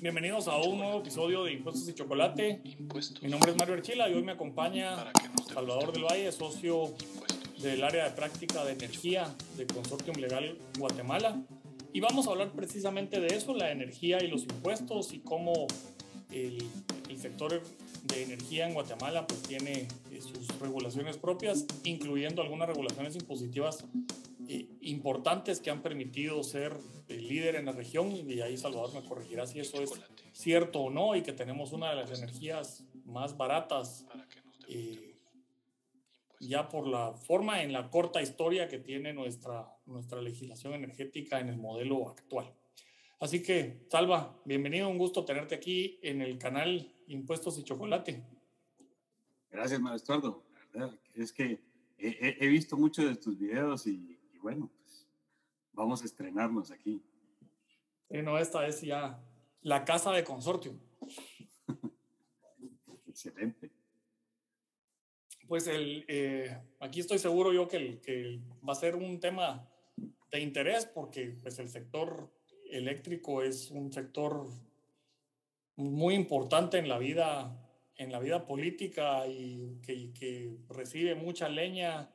Bienvenidos a un nuevo episodio de Impuestos y Chocolate. Mi nombre es Mario Archila y hoy me acompaña Salvador del Valle, socio del área de práctica de energía de Consortium Legal Guatemala. Y vamos a hablar precisamente de eso, la energía y los impuestos y cómo el, el sector de energía en Guatemala pues tiene eh, sus regulaciones propias, incluyendo algunas regulaciones impositivas importantes que han permitido ser el líder en la región y ahí Salvador me corregirá si eso es cierto o no y que tenemos una de las energías más baratas eh, ya por la forma en la corta historia que tiene nuestra, nuestra legislación energética en el modelo actual. Así que, Salva, bienvenido, un gusto tenerte aquí en el canal Impuestos y Chocolate. Gracias, Maestro es que he, he visto muchos de tus videos y y bueno, vamos a estrenarnos aquí. Bueno, esta es ya la casa de consortio. Excelente. Pues el, eh, aquí estoy seguro yo que, que, va a ser un tema de interés porque pues el sector eléctrico es un sector muy importante en la vida en la vida política y que, que recibe mucha leña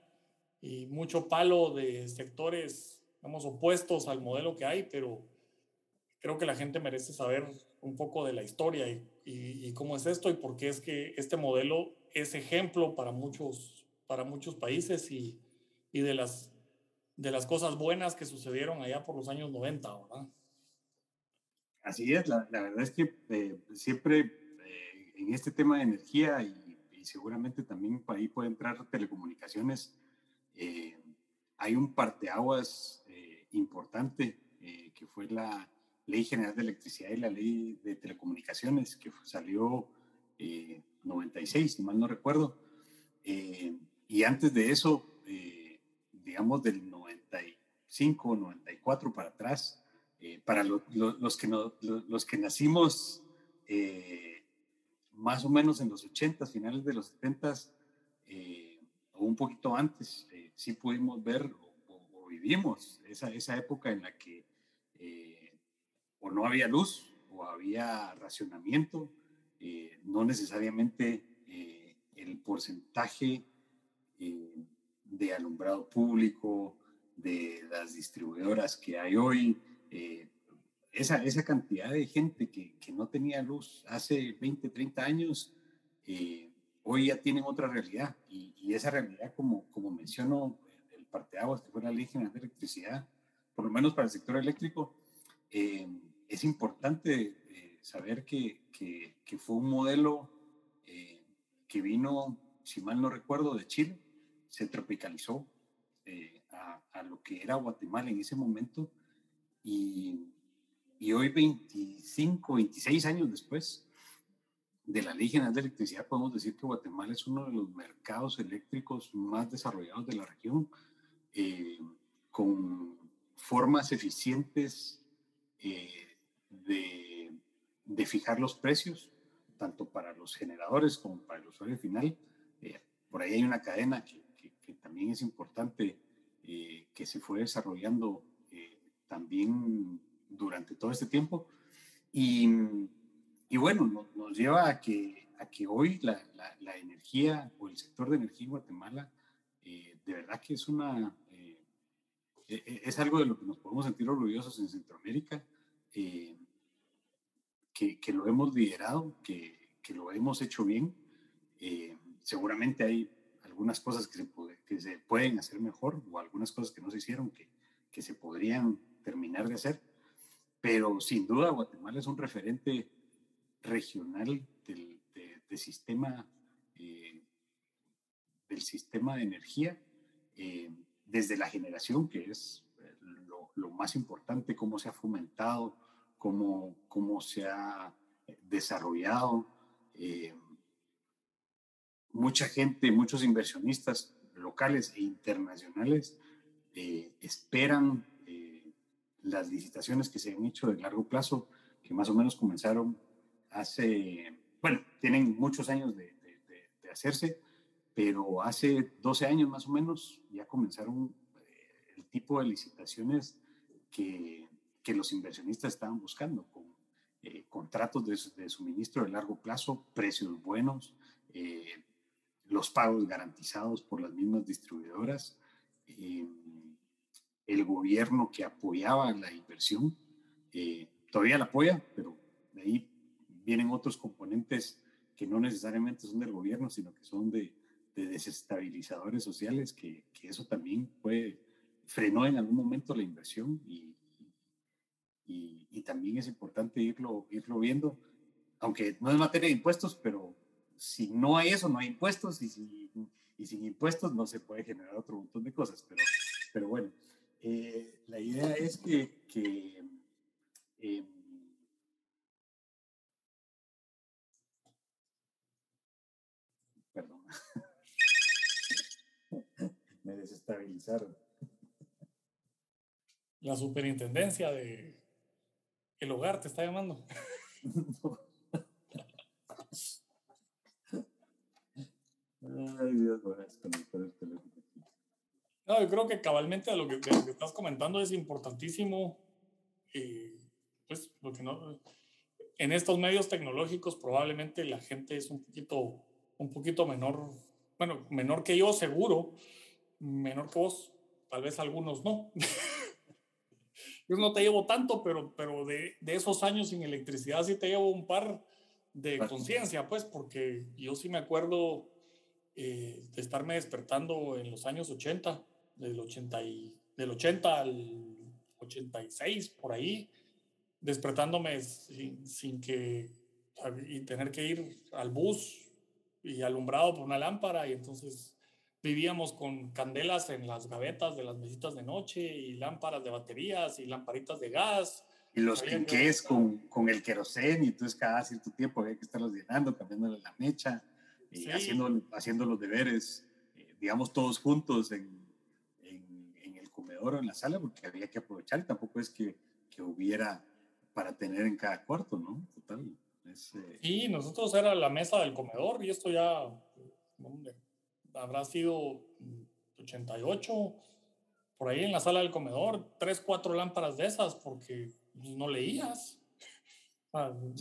y mucho palo de sectores, vamos, opuestos al modelo que hay, pero creo que la gente merece saber un poco de la historia y, y, cómo es esto y por qué es que este modelo es ejemplo para muchos, para muchos países y, y de, las, de las cosas buenas que sucedieron allá por los años 90, ¿verdad? Así es, la, la verdad es que eh, siempre eh, en este tema de energía y, y seguramente también ahí puede entrar telecomunicaciones, eh, hay un parteaguas importante eh, que fue la Ley General de Electricidad y la Ley de Telecomunicaciones, que salió 96, si mal no recuerdo. y antes de eso, digamos del 95, 94 para atrás, para los, que los que nacimos más o menos en los 80, finales de los 70, o un poquito antes, sí pudimos ver vivimos esa, esa, época en la que eh, o no había luz o había racionamiento, eh, no necesariamente eh, el porcentaje de alumbrado público, de las distribuidoras que hay hoy, esa, esa cantidad de gente que, que, no tenía luz hace 20, 30 años, hoy ya tienen otra realidad y, esa realidad, como, como menciono, parteaguas que fue la ley general de electricidad, por lo menos para el sector eléctrico, eh, es importante eh, saber que, que, fue un modelo eh, que vino, si mal no recuerdo, de Chile, se tropicalizó a, a, lo que era Guatemala en ese momento y, y hoy 25, 26 años después, de la Ley General de Electricidad podemos decir que Guatemala es uno de los mercados eléctricos más desarrollados de la región, eh, con formas eficientes eh, de, de, fijar los precios, tanto para los generadores como para el usuario final. Eh, por ahí hay una cadena que, que, también es importante, que se fue desarrollando también durante todo este tiempo. Y y bueno, nos, lleva a que, a que hoy la, la, energía o el sector de energía en Guatemala eh, de verdad que es una... Eh, es algo de lo que nos podemos sentir orgullosos en Centroamérica, eh, que, lo hemos liderado, que, lo hemos hecho bien. seguramente hay algunas cosas que se, pueden hacer mejor o algunas cosas que no se hicieron que, que se podrían terminar de hacer, pero sin duda Guatemala es un referente regional del, de, sistema, eh, del sistema de energía, eh, desde la generación, que es eh, lo, lo, más importante, cómo se ha fomentado, cómo, cómo se ha desarrollado. mucha gente, muchos inversionistas locales e internacionales esperan las licitaciones que se han hecho de largo plazo, que más o menos comenzaron hace, bueno, tienen muchos años de, de, hacerse, pero hace 12 años más o menos ya comenzaron eh, el tipo de licitaciones que, que los inversionistas estaban buscando, con eh, contratos de, suministro de largo plazo, precios buenos, eh, los pagos garantizados por las mismas distribuidoras, el gobierno que apoyaba la inversión, todavía la apoya, pero de ahí vienen otros componentes que no necesariamente son del gobierno, sino que son de, desestabilizadores sociales, que, que, eso también puede, frenó en algún momento la inversión y, y, también es importante irlo, irlo viendo, aunque no es materia de impuestos, pero si no hay eso, no hay impuestos y, si, y sin impuestos no se puede generar otro montón de cosas, pero, pero bueno, eh, la idea es que, que em, perdón, me desestabilizaron. La superintendencia de el hogar te está llamando. Ay, Dios, no, yo creo que cabalmente a lo que, estás comentando es importantísimo. Eh, pues, porque no, en estos medios tecnológicos probablemente la gente es un poquito, un poquito menor, bueno, menor que yo seguro, menor que vos, tal vez algunos no. yo no te llevo tanto, pero, pero de, de, esos años sin electricidad sí te llevo un par de conciencia, pues, porque yo sí me acuerdo eh, de estarme despertando en los años 80, del 80, y, del 80 al 86, por ahí, despertándome sin, sin que, y tener que ir al bus y alumbrado por una lámpara, y entonces vivíamos con candelas en las gavetas de las mesitas de noche y lámparas de baterías y lamparitas de gas. Y los quinqués con, con el querosén y entonces cada cierto tiempo había que estarlos llenando, cambiándole la mecha y haciendo, haciendo los deberes, eh, digamos, todos juntos en, en, en, el comedor o en la sala porque había que aprovechar y tampoco es que, que hubiera para tener en cada cuarto, ¿no? Total. Y eh, nosotros era la mesa del comedor y esto ya habrá sido 88, por ahí en la sala del comedor, tres, cuatro lámparas de esas, porque no leías,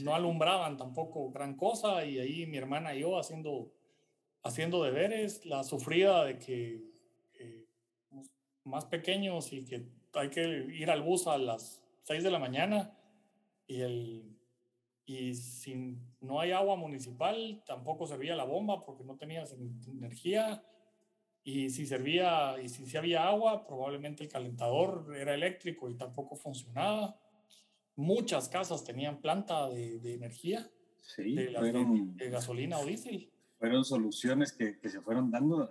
no alumbraban tampoco gran cosa, y ahí mi hermana y yo haciendo, haciendo deberes, la sufrida de que más pequeños y que hay que ir al bus a las 6 de la mañana y el y si no hay agua municipal, tampoco servía la bomba porque no tenías energía. Y si servía, y si, había agua, probablemente el calentador era eléctrico y tampoco funcionaba. Muchas casas tenían planta de, energía, de, gasolina o diésel. Fueron soluciones que, que se fueron dando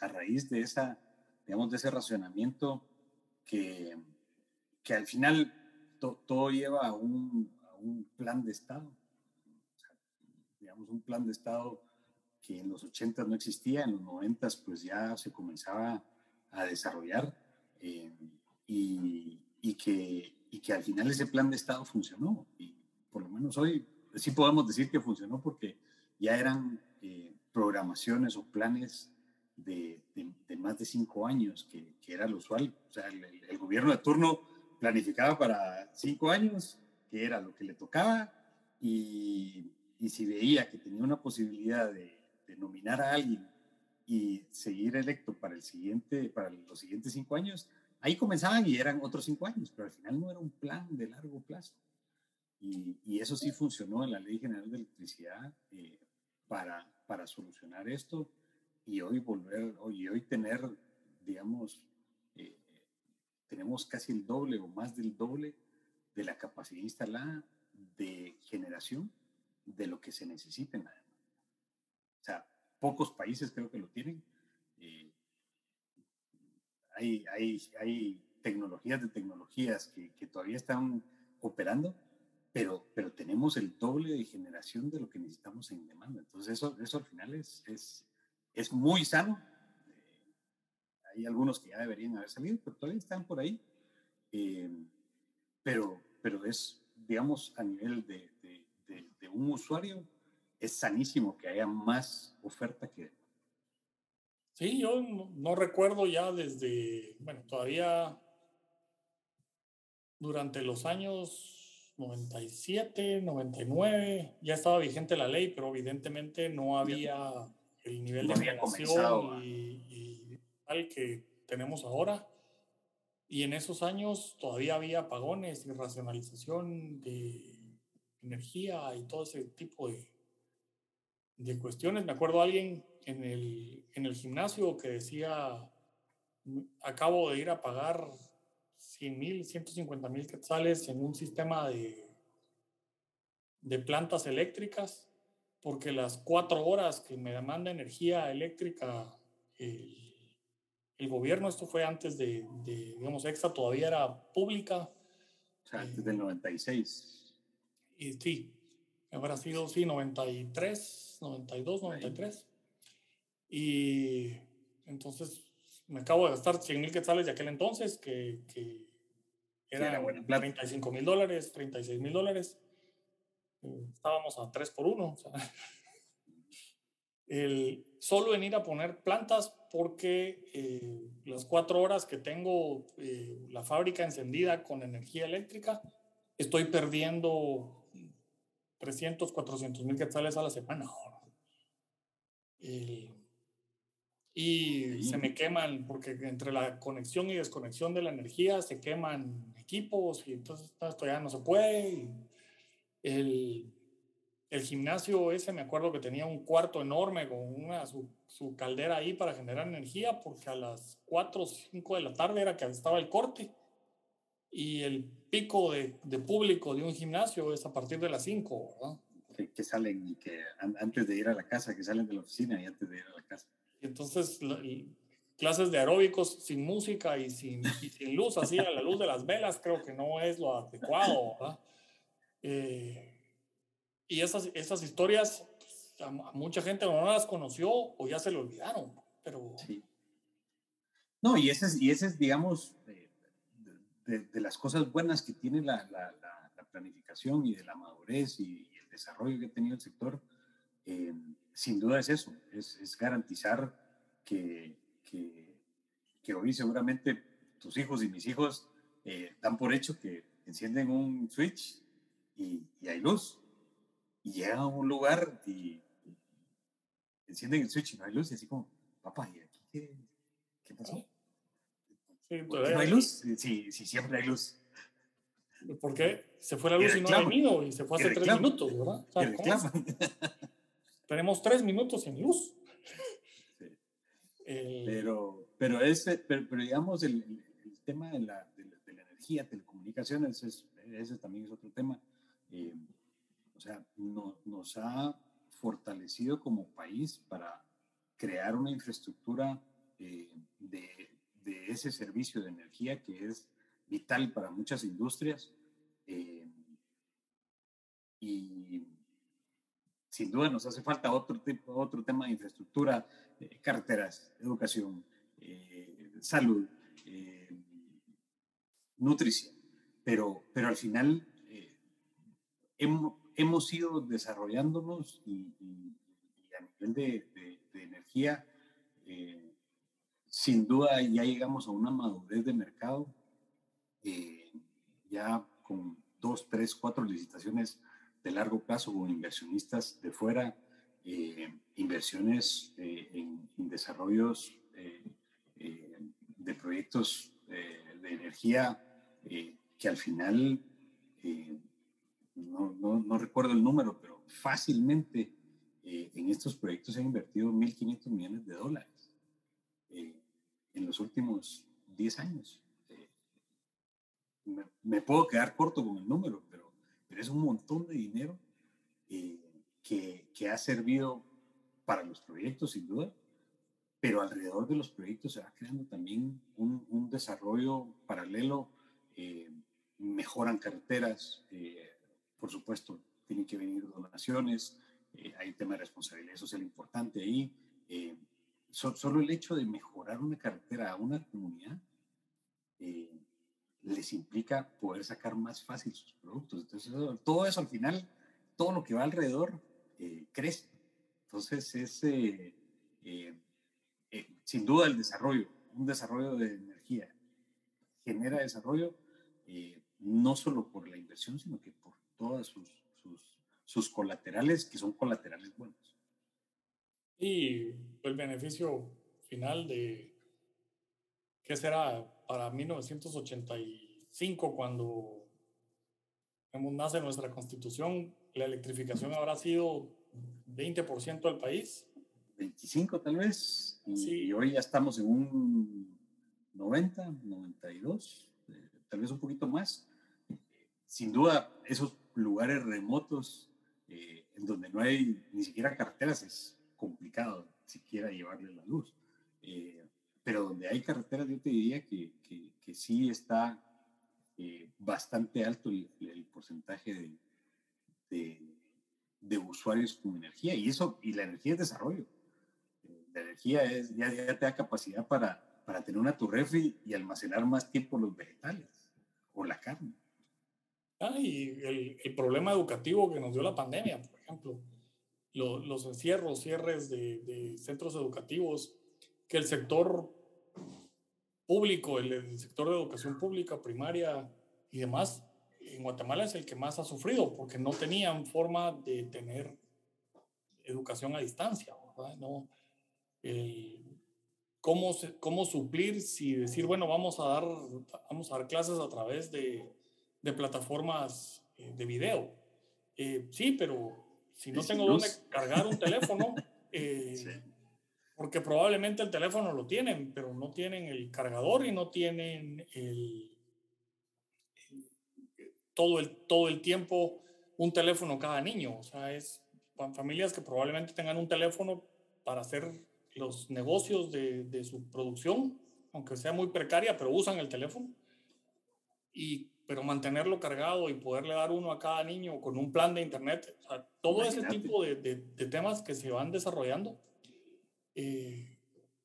a, raíz de, esa, digamos, de ese racionamiento que, que al final todo lleva a un, un plan de Estado. digamos, un plan de Estado que en los 80 no existía, en los 90 pues ya se comenzaba a desarrollar eh, y, que, y que al final ese plan de Estado funcionó. Y por lo menos hoy sí podemos decir que funcionó porque ya eran eh, programaciones o planes de, más de cinco años, que, era lo usual. O sea, el, gobierno de turno planificaba para cinco años que era lo que le tocaba y, y si veía que tenía una posibilidad de, de, nominar a alguien y seguir electo para, el siguiente, para los siguientes cinco años, ahí comenzaban y eran otros cinco años, pero al final no era un plan de largo plazo. Y, y eso sí funcionó en la Ley General de Electricidad eh, para, para solucionar esto y hoy volver, hoy, hoy tener, digamos, eh, tenemos casi el doble o más del doble de la capacidad instalada de generación de lo que se necesita en O sea, pocos países creo que lo tienen. Eh, hay, hay, hay, tecnologías de tecnologías que, que, todavía están operando, pero, pero tenemos el doble de generación de lo que necesitamos en demanda. Entonces eso, eso al final es, es, es muy sano. Eh, hay algunos que ya deberían haber salido, pero todavía están por ahí. Eh, pero, pero es, digamos, a nivel de, de, de, un usuario, es sanísimo que haya más oferta que... Sí, yo no, recuerdo ya desde, bueno, todavía durante los años 97, 99, ya estaba vigente la ley, pero evidentemente no había el nivel de información y, tal que tenemos ahora. Y en esos años todavía había apagones y racionalización de energía y todo ese tipo de, de cuestiones. Me acuerdo alguien en el, en el gimnasio que decía, acabo de ir a pagar 100 mil, 150 mil quetzales en un sistema de, de plantas eléctricas, porque las cuatro horas que me demanda energía eléctrica el, gobierno, esto fue antes de, digamos, Extra todavía era pública. O sea, antes del 96. Y sí, habrá sido, sí, 93, 92, 93. Y entonces me acabo de gastar 100 mil quetzales de aquel entonces, que, que eran 35 mil dólares, 36 mil dólares. Estábamos a 3 por 1. el, solo en ir a poner plantas porque eh, las cuatro horas que tengo eh, la fábrica encendida con energía eléctrica, estoy perdiendo 300, 400 mil quetzales a la semana. El, y se me queman, porque entre la conexión y desconexión de la energía se queman equipos y entonces esto ya no se puede. el, el gimnasio ese, me acuerdo que tenía un cuarto enorme con una, su, caldera ahí para generar energía, porque a las 4 o 5 de la tarde era que estaba el corte. Y el pico de, de público de un gimnasio es a partir de las 5, ¿verdad? Que, que, salen y que antes de ir a la casa, que salen de la oficina y antes de ir a la casa. Y entonces clases de aeróbicos sin música y sin, sin, luz, así a la luz de las velas, creo que no es lo adecuado. Eh, y esas, esas historias, a, mucha gente no las conoció o ya se le olvidaron, pero... No, y ese es, y ese es digamos, de, las cosas buenas que tiene la, la, la, planificación y de la madurez y, el desarrollo que ha tenido el sector. Eh, sin duda es eso, es, es garantizar que, que, que, hoy seguramente tus hijos y mis hijos eh, dan por hecho que encienden un switch y, y, hay luz. Y llegan a un lugar y, encienden el switch y no hay luz y así como, papá, ¿y aquí qué, qué pasó? ¿No hay luz? Sí, sí, siempre hay luz. ¿Por qué? Se fue la luz y no ha venido y se fue hace tres minutos, ¿verdad? tenemos tres minutos sin luz. pero, pero, ese, pero, digamos, el, el, tema de la, de la, energía, telecomunicaciones, es, ese también es otro tema. Eh, o sea, no, nos ha fortalecido como país para crear una infraestructura eh, de, ese servicio de energía que es vital para muchas industrias. Eh, y sin duda nos hace falta otro, tipo, otro tema de infraestructura, eh, carreteras, educación, eh, salud, nutrición. Pero, pero al final hemos, hemos, ido desarrollándonos y, a nivel de, energía, sin duda ya llegamos a una madurez de mercado, ya con dos, tres, cuatro licitaciones de largo plazo con inversionistas de fuera, eh, inversiones eh, en, desarrollos eh, de proyectos de energía que al final, no, recuerdo el número, pero fácilmente en estos proyectos se han invertido 1.500 millones de dólares en los últimos 10 años. Me, me, puedo quedar corto con el número, pero es un montón de dinero eh, que, ha servido para los proyectos, sin duda, pero alrededor de los proyectos se va creando también un, desarrollo paralelo, eh, mejoran carreteras, eh, por supuesto, tienen que venir donaciones, hay un tema de responsabilidad social importante ahí. solo el hecho de mejorar una carretera a una comunidad les implica poder sacar más fácil sus productos. Entonces, todo eso al final, todo lo que va alrededor eh, crece. Entonces, es eh, eh, sin duda el desarrollo, un desarrollo de energía genera desarrollo, no solo por la inversión, sino que todas sus, sus, sus colaterales, que son colaterales buenos. Y el beneficio final de, ¿qué será? Para 1985, cuando nace nuestra constitución, la electrificación habrá sido 20% del país. 25 tal vez. Y, y hoy ya estamos en un 90, 92, eh, tal vez un poquito más. Sin duda, esos lugares remotos eh, en donde no hay ni siquiera carreteras es complicado siquiera llevarle la luz. Eh, pero donde hay carreteras, yo te diría que, que, sí está bastante alto el, porcentaje de, de, usuarios con energía. Y eso, y la energía es desarrollo. La energía es, ya, te da capacidad para, para tener una tu y almacenar más tiempo los vegetales o la carne. Ah, y el, el, problema educativo que nos dio la pandemia, por ejemplo, los encierros, cierres de, de, centros educativos, que el sector público, el, el, sector de educación pública, primaria y demás, en Guatemala es el que más ha sufrido porque no tenían forma de tener educación a distancia, ¿verdad? No, el, cómo, cómo suplir si decir, bueno, vamos a dar, vamos a dar clases a través de, de plataformas eh, de video. Eh, sí, pero si no tengo dónde cargar un teléfono, eh, porque probablemente el teléfono lo tienen, pero no tienen el cargador y no tienen el, todo, el, todo el tiempo un teléfono cada niño. O sea, es familias que probablemente tengan un teléfono para hacer los negocios de, de, su producción, aunque sea muy precaria, pero usan el teléfono. Y, pero mantenerlo cargado y poderle dar uno a cada niño con un plan de internet, todo ese tipo de, de, temas que se van desarrollando, eh,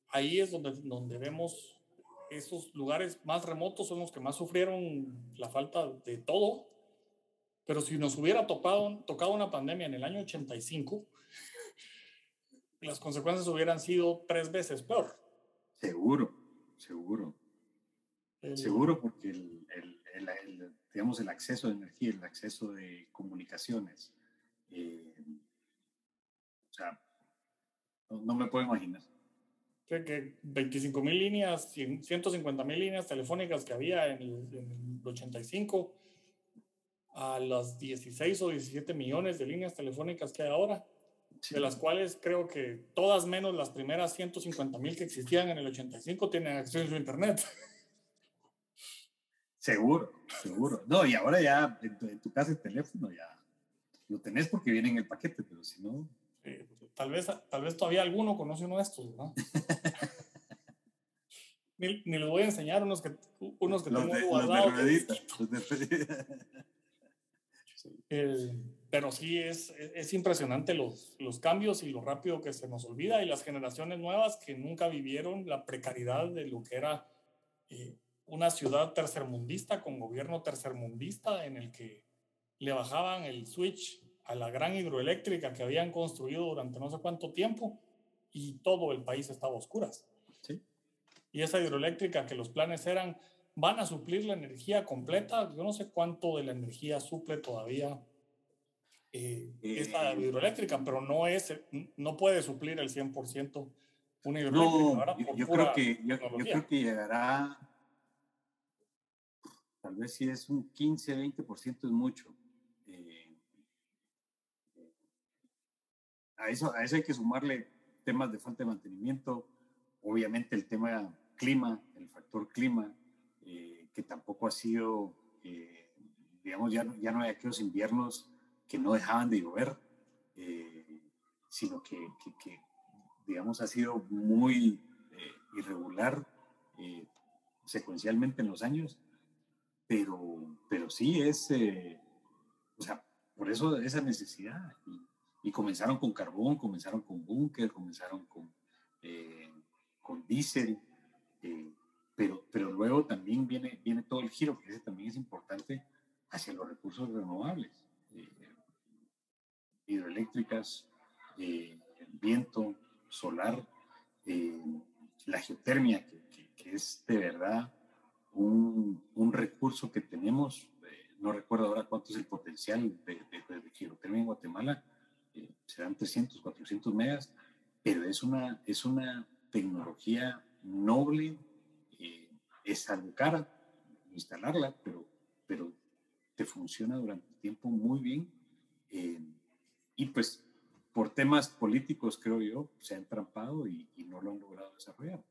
ahí es donde, donde vemos esos lugares más remotos son los que más sufrieron la falta de todo. Pero si nos hubiera tocado, tocado una pandemia en el año 85, las consecuencias hubieran sido tres veces peor. Seguro, seguro. seguro porque el, el, digamos, el acceso de energía, el acceso de comunicaciones, eh, o sea, no, me puedo imaginar. Que, que 25 mil líneas, 150 mil líneas telefónicas que había en el, en el 85 a las 16 o 17 millones de líneas telefónicas que hay ahora de las cuales creo que todas menos las primeras 150 mil que existían en el 85 tienen acceso a Internet. Seguro, seguro. No, y ahora ya en tu, casa el teléfono ya lo tenés porque viene en el paquete, pero si no... tal, vez, tal vez todavía alguno conoce uno de estos, ¿no? ni, ni les voy a enseñar unos que, unos que tengo guardados. pero sí es, es impresionante los, los cambios y lo rápido que se nos olvida y las generaciones nuevas que nunca vivieron la precariedad de lo que era eh, una ciudad tercermundista con gobierno tercermundista en el que le bajaban el switch a la gran hidroeléctrica que habían construido durante no sé cuánto tiempo y todo el país estaba a oscuras. ¿sí? Y esa hidroeléctrica que los planes eran van a suplir la energía completa. Yo no sé cuánto de la energía suple todavía eh, esta eh, hidroeléctrica, pero no, es, no puede suplir el 100% una hidroeléctrica. No, yo, creo que, yo, creo que llegará, tal vez si es un 15, 20% es mucho. Eh, a, eso, a eso hay que sumarle temas de falta de mantenimiento, obviamente el tema clima, el factor clima, que tampoco ha sido, eh, digamos, ya, ya no hay aquellos inviernos que no dejaban de llover, eh, sino que, digamos, ha sido muy eh, irregular secuencialmente en los años, pero, pero sí es, o sea, por eso esa necesidad. Y, comenzaron con carbón, comenzaron con búnker, comenzaron con, con diésel, pero, pero luego también viene, viene todo el giro, que ese también es importante, hacia los recursos renovables, eh, hidroeléctricas, eh, viento, solar, eh, la geotermia, que, que, es de verdad un, recurso que tenemos no recuerdo ahora cuánto es el potencial de, de, en Guatemala, eh, serán 300, 400 megas, pero es una, es una tecnología noble, eh, es algo cara instalarla, pero, pero te funciona durante tiempo muy bien. Eh, y pues por temas políticos, creo yo, se han trampado y, y, no lo han logrado desarrollar.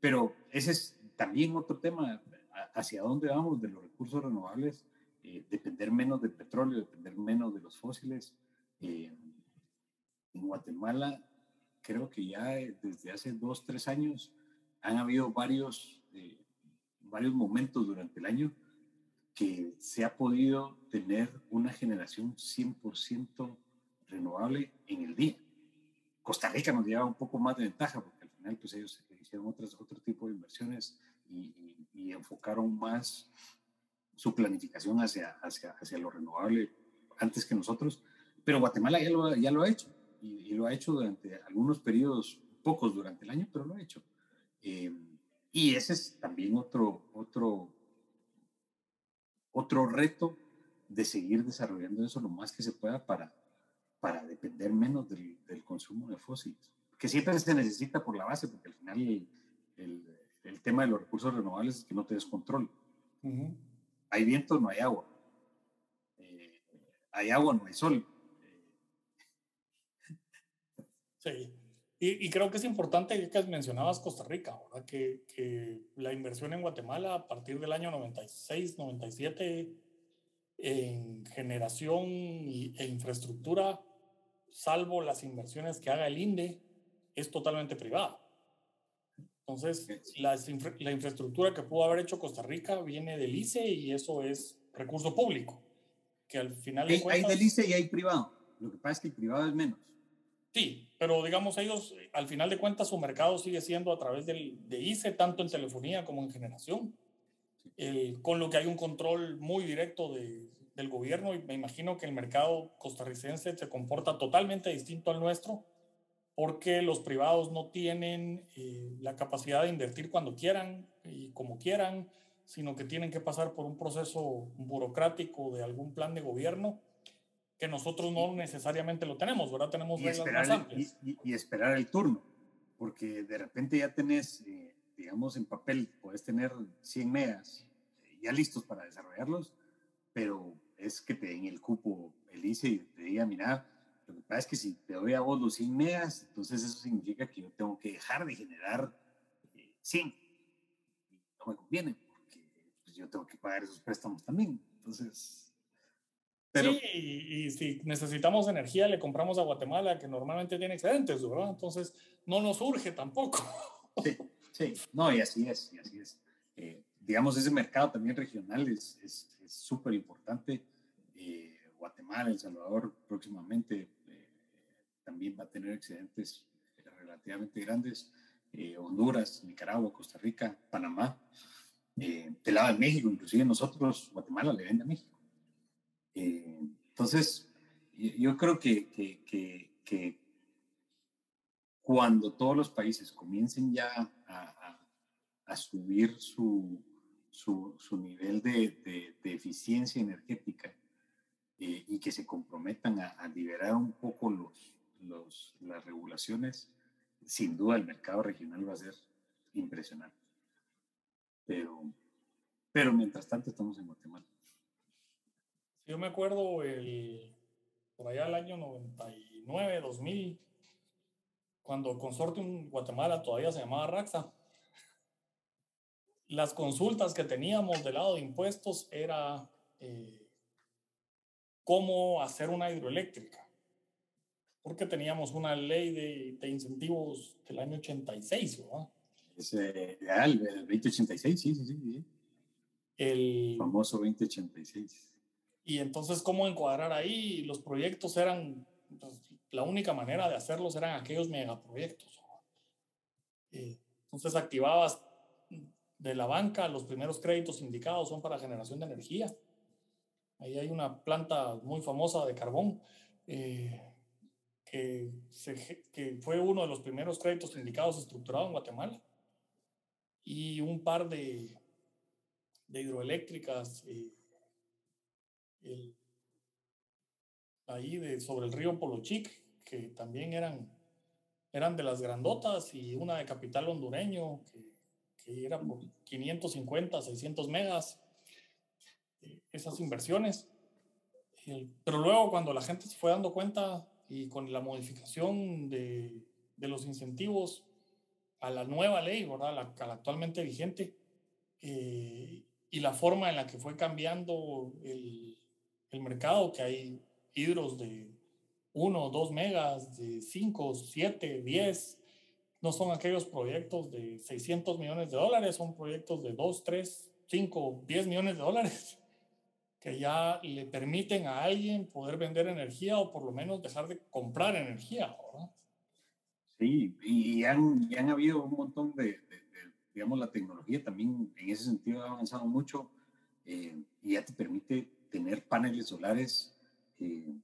Pero ese es también otro tema, hacia dónde vamos de los recursos renovables, eh, depender menos del petróleo, depender menos de los fósiles. Eh, en Guatemala, creo que ya desde hace dos, tres años han habido varios, eh, varios momentos durante el año que se ha podido tener una generación 100% renovable en el día. Costa Rica nos lleva un poco más de ventaja porque pues ellos hicieron otros, otro tipo de inversiones y, y, enfocaron más su planificación hacia, hacia, hacia, lo renovable antes que nosotros, pero Guatemala ya lo, ya lo ha hecho y, lo ha hecho durante algunos periodos, pocos durante el año, pero lo ha hecho. Eh, y ese es también otro, otro, otro reto de seguir desarrollando eso lo más que se pueda para, para depender menos del, del consumo de fósiles, que siempre se necesita por la base, porque al final el, el el tema de los recursos renovables es que no te des control. Hay viento, no hay agua. Eh, hay agua, no hay sol. Sí. Y, creo que es importante que mencionabas Costa Rica, ¿verdad? Que, que, la inversión en Guatemala a partir del año 96, 97 en generación e infraestructura, salvo las inversiones que haga el INDE, es totalmente privada. Entonces, la, la, infraestructura que pudo haber hecho Costa Rica viene del ICE y eso es recurso público, que al final de cuentas... Hay del ICE y hay privado, lo que pasa es que el privado es menos. Sí, pero digamos ellos, al final de cuentas su mercado sigue siendo a través del, de ICE, tanto en telefonía como en generación, con lo que hay un control muy directo de, del gobierno y me imagino que el mercado costarricense se comporta totalmente distinto al nuestro porque los privados no tienen eh, la capacidad de invertir cuando quieran y como quieran, sino que tienen que pasar por un proceso burocrático de algún plan de gobierno que nosotros no necesariamente lo tenemos, ¿verdad? Tenemos y esperar, Y, esperar el turno, porque de repente ya tenés, eh, digamos, en papel, puedes tener 100 megas eh, ya listos para desarrollarlos, pero es que te den el cupo el ICE y te diga, mira, lo que pasa es que si te doy a vos los 100 megas, entonces eso significa que yo tengo que dejar de generar 100. Eh, y no me conviene, porque pues, yo tengo que pagar esos préstamos también. Entonces... Pero, sí, y, si necesitamos energía, le compramos a Guatemala, que normalmente tiene excedentes, ¿verdad? Entonces, no nos urge tampoco. Sí, sí, no, y así es, y así es. Eh, digamos, ese mercado también regional es súper es, importante. Eh, Guatemala, El Salvador próximamente también va a tener excedentes relativamente grandes. Eh, Honduras, Nicaragua, Costa Rica, Panamá, eh, del lado de México, inclusive nosotros, Guatemala le vende a México. Eh, entonces, yo creo que, que, cuando todos los países comiencen ya a, subir su, su, nivel de, eficiencia energética eh, y que se comprometan a liberar un poco los, los, las regulaciones, sin duda el mercado regional va a ser impresionante. Pero, pero mientras tanto estamos en Guatemala. Yo me acuerdo el, por allá el año 99, 2000, cuando Consortium Guatemala todavía se llamaba Raxa. Las consultas que teníamos del lado de impuestos era eh, cómo hacer una hidroeléctrica porque teníamos una ley de, de incentivos del año 86, ¿verdad? Es eh, el 2086, sí, sí, sí. El famoso 2086. Y entonces, ¿cómo encuadrar ahí? Los proyectos eran, pues, la única manera de hacerlos eran aquellos megaproyectos. Eh, entonces, activabas de la banca, los primeros créditos indicados son para generación de energía. Ahí hay una planta muy famosa de carbón. Eh, que, que fue uno de los primeros créditos indicados estructurados en Guatemala, y un par de, de hidroeléctricas eh, ahí de, sobre el río Polochic, que también eran, eran de las grandotas, y una de capital hondureño, que, que era por 550, 600 megas, eh, esas inversiones. Pero luego cuando la gente se fue dando cuenta y con la modificación de, de los incentivos a la nueva ley, ¿verdad? La, la actualmente vigente, eh, y la forma en la que fue cambiando el, el mercado, que hay hidros de 1, 2 megas, de 5, 7, 10, no son aquellos proyectos de 600 millones de dólares, son proyectos de 2, 3, 5, 10 millones de dólares que ya le permiten a alguien poder vender energía o por lo menos dejar de comprar energía. ¿verdad? Sí, y han, han habido un montón de, digamos, la tecnología también en ese sentido ha avanzado mucho eh, y ya te permite tener paneles solares eh,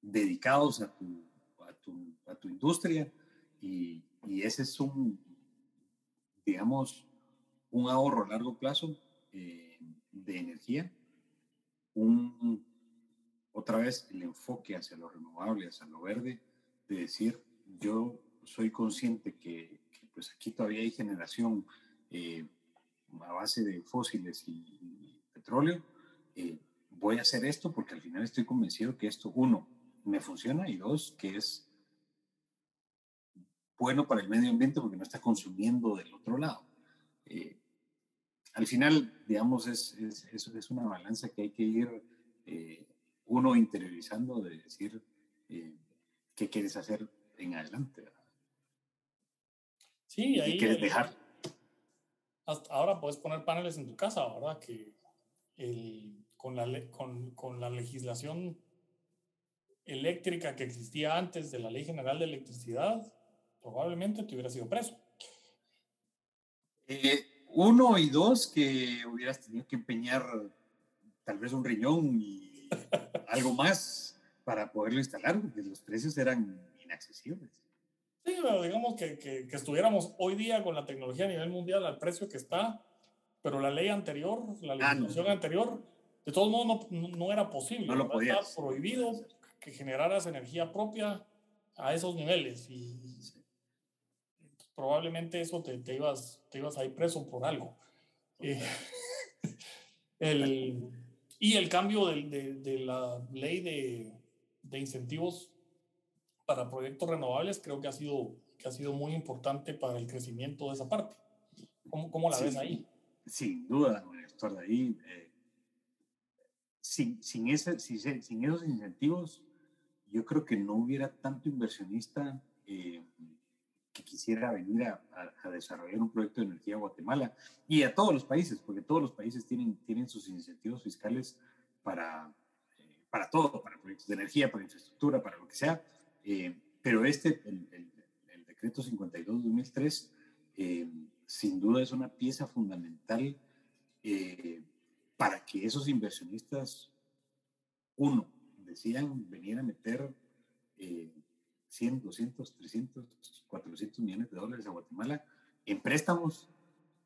dedicados a tu, a tu, a tu industria y, y, ese es un, digamos, un ahorro a largo plazo eh, de energía, un, otra vez el enfoque hacia lo renovable, hacia lo verde, de decir, yo soy consciente que, pues aquí todavía hay generación eh, a base de fósiles y, petróleo, eh, voy a hacer esto porque al final estoy convencido que esto, uno, me funciona y dos, que es bueno para el medio ambiente porque no está consumiendo del otro lado. Eh, al final, digamos, es, es, es, una balanza que hay que ir uno interiorizando de decir qué quieres hacer en adelante. Sí, ahí. quieres dejar? Hasta ahora puedes poner paneles en tu casa, ¿verdad? Que el, con, la, con, con la legislación eléctrica que existía antes de la Ley General de Electricidad, probablemente te hubieras sido preso. Eh, uno y dos, que hubieras tenido que empeñar tal vez un riñón y algo más para poderlo instalar, porque los precios eran inaccesibles. Sí, pero digamos que, que, estuviéramos hoy día con la tecnología a nivel mundial al precio que está, pero la ley anterior, la ah, legislación anterior, de todos modos no, no era posible. No lo podías. Está prohibido que generaras energía propia a esos niveles y probablemente eso te, te, ibas, te ibas a ir preso por algo. Eh, el, y el cambio de, de, de la ley de, de incentivos para proyectos renovables creo que ha sido, que ha sido muy importante para el crecimiento de esa parte. ¿Cómo, cómo la ves ahí? Sin duda, de ahí. Eh, sin, sin, ese, sin, sin, esos incentivos, yo creo que no hubiera tanto inversionista eh, quisiera venir a, desarrollar un proyecto de energía a Guatemala y a todos los países, porque todos los países tienen, tienen sus incentivos fiscales para, eh, para todo, para proyectos de energía, para infraestructura, para lo que sea. Eh, pero este, el, el, decreto 52-2003, eh, sin duda es una pieza fundamental eh, para que esos inversionistas, uno, decidan venir a meter 100, 200, 300, 400 millones de dólares a Guatemala en préstamos,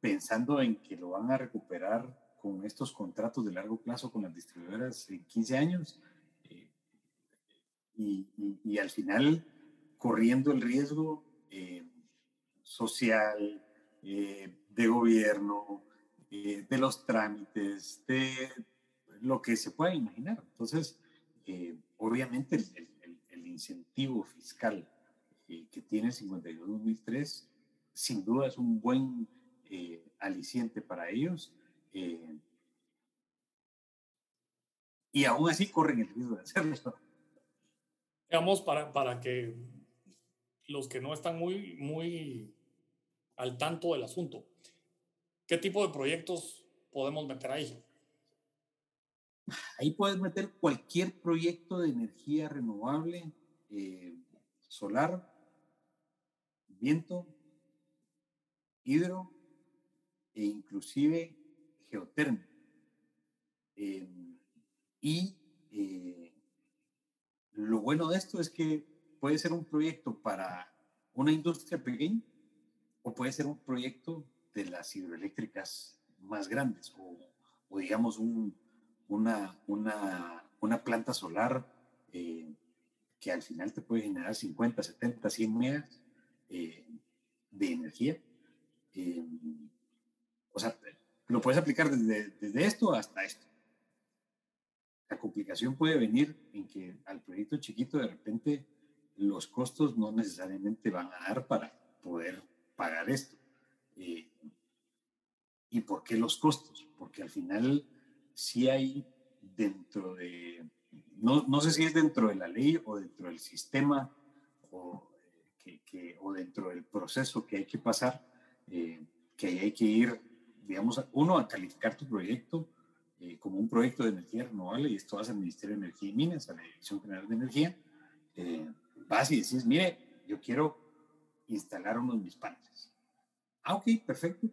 pensando en que lo van a recuperar con estos contratos de largo plazo con las distribuidoras en 15 años y, al final corriendo el riesgo eh, social, eh, de gobierno, eh, de los trámites, de lo que se pueda imaginar. Entonces, obviamente el, incentivo fiscal que tiene el 52-2003 sin duda es un buen aliciente para ellos. y aún así corren el riesgo de hacerlo digamos, para, para que los que no están muy, muy al tanto del asunto, ¿qué tipo de proyectos podemos meter ahí? Ahí puedes meter cualquier proyecto de energía renovable, eh, solar, viento, hidro e inclusive geotérmico. Eh, y eh, lo bueno de esto es que puede ser un proyecto para una industria pequeña o puede ser un proyecto de las hidroeléctricas más grandes o, digamos un, una, una, una planta solar eh, que al final te puede generar 50, 70, 100 megas eh, de energía. Eh, o sea, lo puedes aplicar desde, esto hasta esto. La complicación puede venir en que al proyecto chiquito de repente los costos no necesariamente van a dar para poder pagar esto. ¿Y por qué los costos? Porque al final sí hay dentro de, no, no sé si es dentro de la ley o dentro del sistema o, eh, dentro del proceso que hay que pasar, eh, que hay que ir, digamos, uno, a calificar tu proyecto eh, como un proyecto de energía renovable, y esto vas al Ministerio de Energía y Minas, a la Dirección General de Energía, vas y decís, mire, yo quiero instalar uno de mis paneles. Ah, ok, perfecto.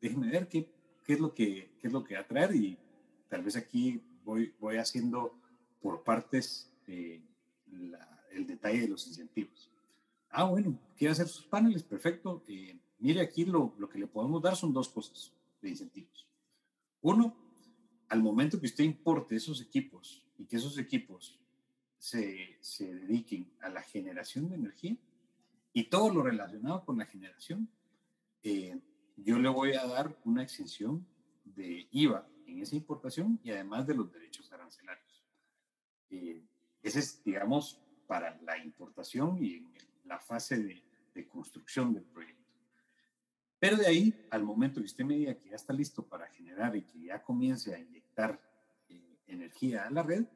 déjeme ver qué, qué, es lo que, qué es lo que va a traer y tal vez aquí voy, voy haciendo por partes eh, el detalle de los incentivos. Ah, bueno, quiere hacer sus paneles, perfecto. Eh, mire, aquí lo, lo, que le podemos dar son dos cosas de incentivos. Uno, al momento que usted importe esos equipos y que esos equipos se, se dediquen a la generación de energía y todo lo relacionado con la generación, eh, yo le voy a dar una exención de IVA en esa importación y además de los derechos arancelarios. Eh, ese es, digamos, para la importación y en la fase de, construcción del proyecto. Pero de ahí, al momento que usted me diga que ya está listo para generar y que ya comience a inyectar eh, energía a la red,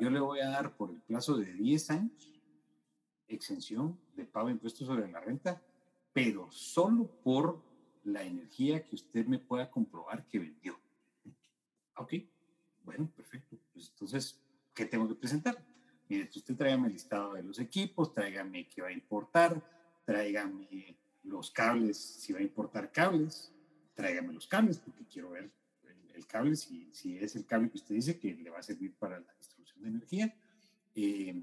yo le voy a dar por el plazo de 10 años exención de pago de impuestos sobre la renta, pero solo por la energía que usted me pueda comprobar que vendió. Ok, bueno, perfecto. Pues entonces, ¿qué tengo que presentar? Mire, usted tráigame el listado de los equipos, tráigame qué va a importar, tráigame los cables, si va a importar cables, tráigame los cables porque quiero ver el, cable, si, si, es el cable que usted dice que le va a servir para la distribución de energía. Eh,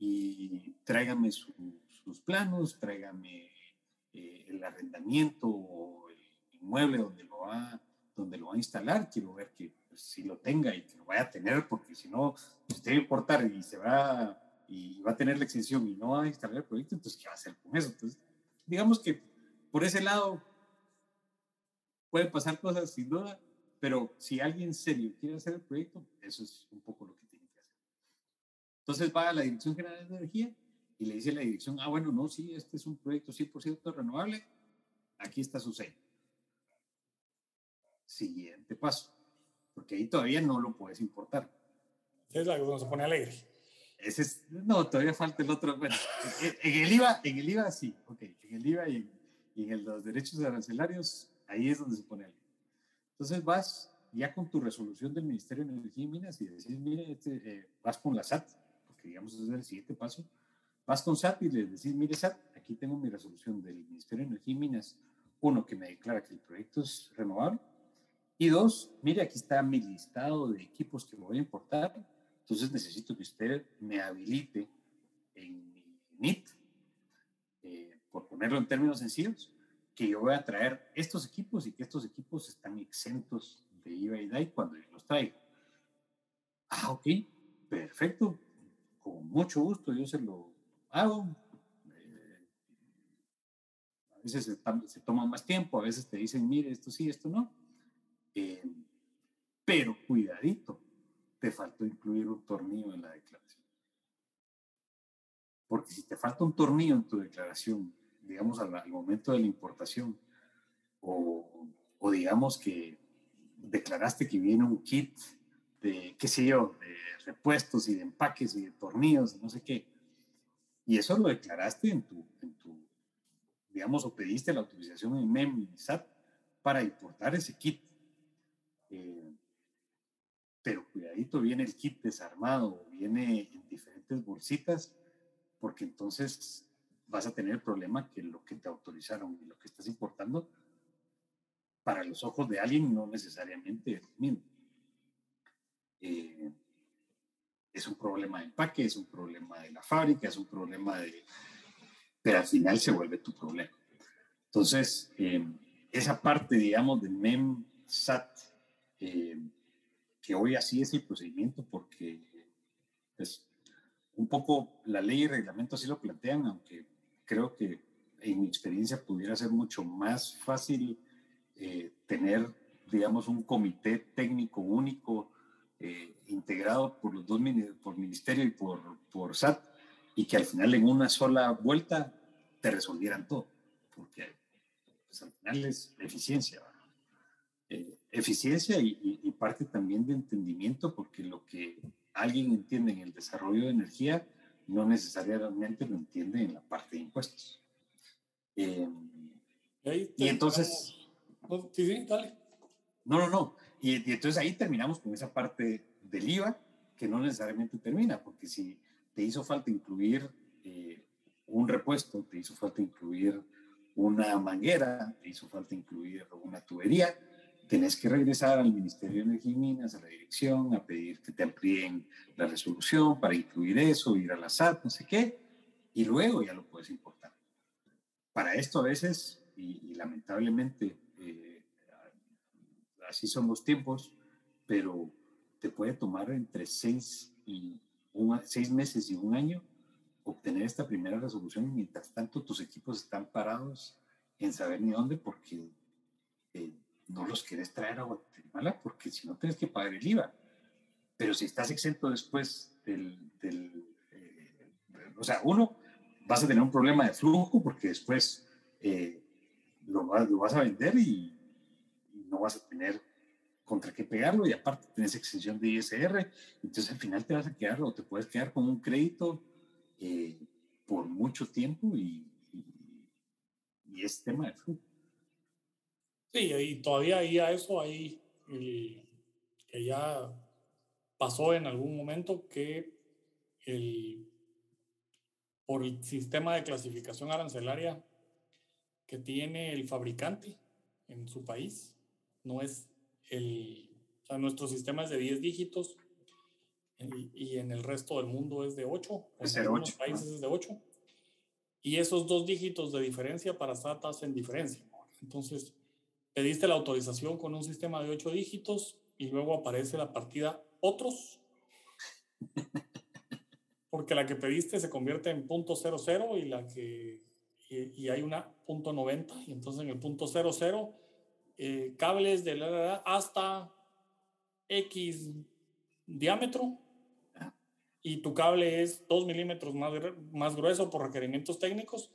y tráigame sus planos, tráigame eh, el arrendamiento o el inmueble donde lo va donde lo va a instalar, quiero ver que pues, si lo tenga y que lo vaya a tener, porque y se va y va a tener la extensión y no va a instalar el proyecto, entonces, ¿qué va a hacer con eso? Entonces, digamos que por ese lado pueden pasar cosas sin duda, pero si alguien serio quiere hacer el proyecto, eso es un poco lo que tiene que hacer. Entonces va a la Dirección General de Energía y le dice a la dirección, ah, bueno, no, sí, este es un proyecto 100% renovable, aquí está su sello siguiente paso, porque ahí todavía no lo puedes importar. Es la que se pone alegre. Ese es, no, todavía falta el otro. Bueno, en, el IVA, en el IVA sí, ok, en el IVA y en, los derechos arancelarios, ahí es donde se pone alegre. Entonces vas ya con tu resolución del Ministerio de Energía y Minas y decís, mire, este, eh, vas con la SAT, porque digamos ese es el siguiente paso, vas con SAT y le decís, mire SAT, aquí tengo mi resolución del Ministerio de Energía y Minas, uno que me declara que el proyecto es renovable, y dos, mire, aquí está mi listado de equipos que me voy a importar. Entonces necesito que usted me habilite en mi NIT, eh, por ponerlo en términos sencillos, que yo voy a traer estos equipos y que estos equipos están exentos de IVA y DAI cuando yo los traigo. Ah, ok, perfecto. Con mucho gusto yo se lo hago. Eh, a veces se, toma más tiempo, a veces te dicen, mire, esto sí, esto no eh, pero cuidadito, te faltó incluir un tornillo en la declaración. Porque si te falta un tornillo en tu declaración, digamos al, momento de la importación, o, digamos que declaraste que viene un kit de, qué sé yo, de repuestos y de empaques y de tornillos, no sé qué, y eso lo declaraste en tu, en tu digamos, o pediste la autorización en MEM y SAT para importar ese kit eh, pero cuidadito, viene el kit desarmado, viene en diferentes bolsitas, porque entonces vas a tener el problema que lo que te autorizaron y lo que estás importando, para los ojos de alguien no necesariamente es mismo. Eh, es un problema de empaque, es un problema de la fábrica, es un problema de... Pero al final se vuelve tu problema. Entonces, eh, esa parte, digamos, del MEM SAT eh, que hoy así es el procedimiento porque es un poco la ley y reglamento así lo plantean, aunque creo que en mi experiencia pudiera ser mucho más fácil eh, tener, digamos, un comité técnico único eh, integrado por los dos, por ministerio y por, por SAT, y que al final en una sola vuelta te resolvieran todo, porque pues, al final es eficiencia. Eh, eficiencia y, y, parte también de entendimiento, porque lo que alguien entiende en el desarrollo de energía no necesariamente lo entiende en la parte de impuestos. Eh, y entonces... Sí, sí, dale. No, no, no. Y, y, entonces ahí terminamos con esa parte del IVA que no necesariamente termina, porque si te hizo falta incluir eh, un repuesto, te hizo falta incluir una manguera, te hizo falta incluir una tubería, tenés que regresar al Ministerio de Energía y Minas, a la dirección, a pedir que te amplíen la resolución para incluir eso, ir a la SAT, no sé qué, y luego ya lo puedes importar. Para esto a veces, y, lamentablemente eh, así son los tiempos, pero te puede tomar entre seis, y seis meses y un año obtener esta primera resolución y mientras tanto tus equipos están parados en saber ni dónde porque eh, no los quieres traer a Guatemala porque si no tienes que pagar el IVA. Pero si estás exento después del... eh, o sea, uno, vas a tener un problema de flujo porque después eh, lo, vas a vender y, no vas a tener contra qué pegarlo y aparte tienes extensión de ISR, entonces al final te vas a quedar o te puedes quedar con un crédito eh, por mucho tiempo y, y es tema de flujo. Sí, y todavía ahí a eso hay que ya pasó en algún momento que el, por el sistema de clasificación arancelaria que tiene el fabricante en su país, no es el, o sea, nuestro sistema es de 10 dígitos y, en el resto del mundo es de 8, en algunos países es de 8, y esos dos dígitos de diferencia para SAT hacen diferencia. Entonces, pediste la autorización con un sistema de ocho dígitos y luego aparece la partida otros, porque la que pediste se convierte en punto .00 y la que y, hay una punto .90 y entonces en el punto .00 eh, cables de la, hasta X diámetro. Y tu cable es 2 milímetros más, más grueso por requerimientos técnicos.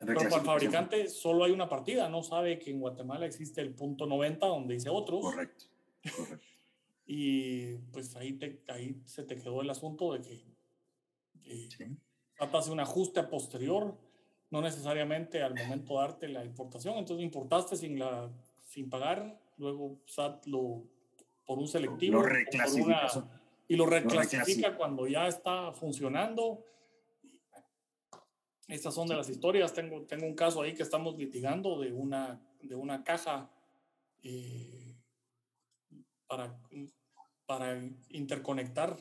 Pero para el fabricante solo hay una partida, no sabe que en Guatemala existe el punto 90 donde dice otros. Correcto, correcto. y pues ahí, te, ahí se te quedó el asunto de que eh, hace un ajuste posterior, no necesariamente al momento de darte la importación. Entonces importaste sin, la, sin pagar, luego SAT lo por un selectivo. Lo reclasifica. y lo reclasifica cuando ya está funcionando estas son de las historias. Tengo, tengo un caso ahí que estamos litigando de una, de una caja eh, para, para interconectar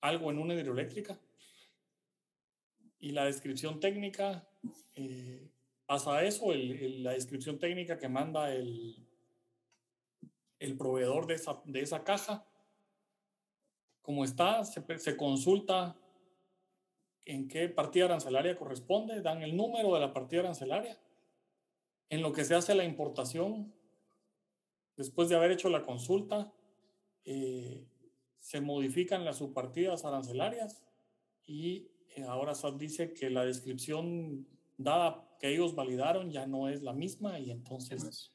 algo en una hidroeléctrica. Y la descripción técnica eh, pasa eso, el, la descripción técnica que manda el, el proveedor de esa, de esa caja. Como está, se, se consulta en qué partida arancelaria corresponde, dan el número de la partida arancelaria. En lo que se hace la importación, después de haber hecho la consulta, eh, se modifican las subpartidas arancelarias y eh, ahora SAT dice que la descripción dada que ellos validaron ya no es la misma y entonces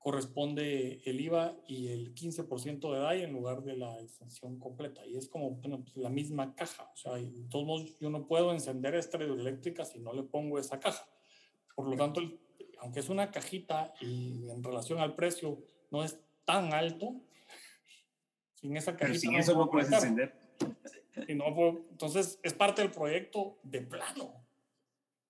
corresponde el IVA y el 15% de DAI en lugar de la extensión completa. Y es como bueno, pues la misma caja. O sea, de todos modos, yo no puedo encender esta hidroeléctrica si no le pongo esa caja. Por lo tanto, aunque es una cajita y en relación al precio no es tan alto, sin esa cajita. Pero sin eso no puedes encender. entonces, es parte del proyecto de plano.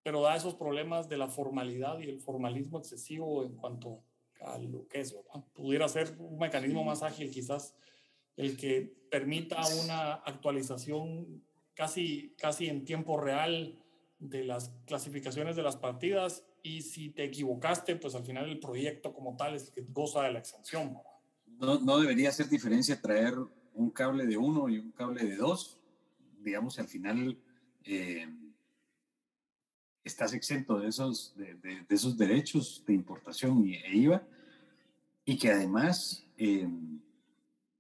Pero da esos problemas de la formalidad y el formalismo excesivo en cuanto a lo que es. Pudiera ser un mecanismo más ágil, quizás el que permita una actualización casi, casi en tiempo real de las clasificaciones de las partidas y si te equivocaste, pues al final el proyecto como tal es el que goza de la exención. no, no debería hacer diferencia traer un cable de uno y un cable de dos. Digamos, al final eh, estás exento de esos, de, esos derechos de importación e IVA y que además eh,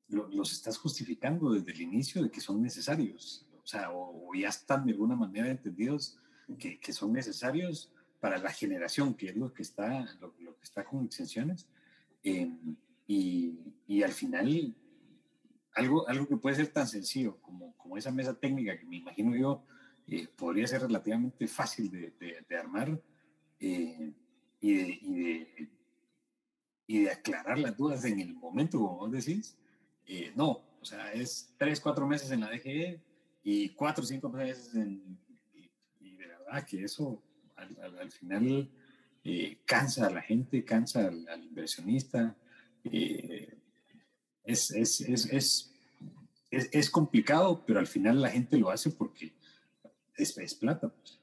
los estás justificando desde el inicio de que son necesarios. O sea, o, ya están de alguna manera entendidos que, que, son necesarios para la generación, que es lo que está, lo, que está con exenciones. Eh, y, y, al final, algo, algo que puede ser tan sencillo como, como esa mesa técnica que me imagino yo eh, podría ser relativamente fácil de, de, armar eh, y, de, y, de, y, de, aclarar las dudas en el momento, como vos decís. no, o sea, es tres, cuatro meses en la DGE y cuatro, cinco meses en... Y, de verdad que eso al, final cansa a la gente, cansa al, al inversionista. Eh, es, es, es, es, complicado, pero al final la gente lo hace porque es, plata. Pues.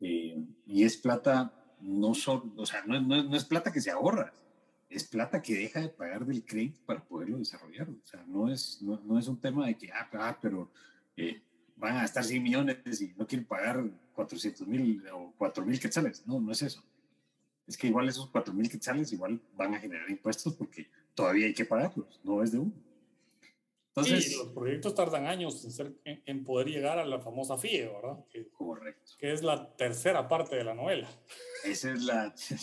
Eh, y es plata, no, son, o sea, no, no, es plata que se ahorra, es plata que deja de pagar del crédito para poderlo desarrollar. O sea, no es, no, es un tema de que, ah, ah pero eh, van a estar 100 millones y no quieren pagar 400 mil o 4 mil quetzales. No, no es eso es que igual esos 4 mil quetzales igual van a generar impuestos porque todavía hay que pagarlos, no es de uno. Entonces, los proyectos tardan años en, poder llegar a la famosa FIE, ¿verdad? correcto. Que es la tercera parte de la novela. Esa es la, esa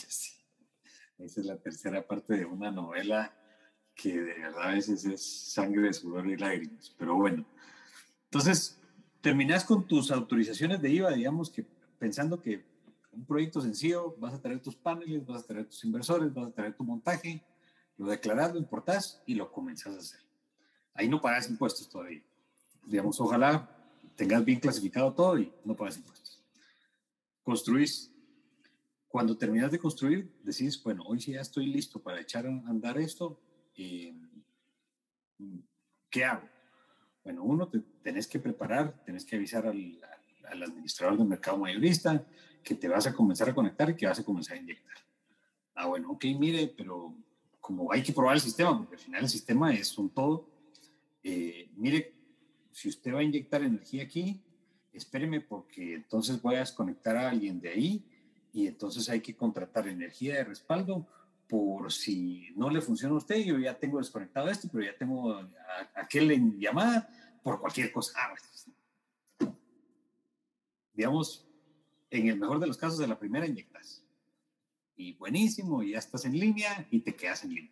es la tercera parte de una novela que de verdad a veces es sangre, sudor y lágrimas. Pero bueno, entonces terminas con tus autorizaciones de IVA, digamos que pensando que un proyecto sencillo, vas a traer tus paneles, vas a traer tus inversores, vas a traer tu montaje, lo declaras, lo importás y lo comenzás a hacer. Ahí no pagas impuestos todavía. Digamos, ojalá tengas bien clasificado todo y no pagas impuestos. Construís. Cuando terminas de construir, decís, bueno, hoy sí ya estoy listo para echar a andar esto. Eh, ¿Qué hago? Bueno, uno, te tenés que preparar, tenés que avisar al, al administrador del mercado mayorista, que te vas a comenzar a conectar y que vas a comenzar a inyectar. Ah, bueno, ok, mire, pero como hay que probar el sistema, porque al final el sistema es un todo, eh, mire, si usted va a inyectar energía aquí, espéreme porque entonces voy a desconectar a alguien de ahí y entonces hay que contratar energía de respaldo por si no le funciona a usted, yo ya tengo desconectado esto, pero ya tengo aquel en llamada por cualquier cosa. Ah, digamos, en el mejor de los casos, de la primera inyectas. Y buenísimo, ya estás en línea y te quedas en línea.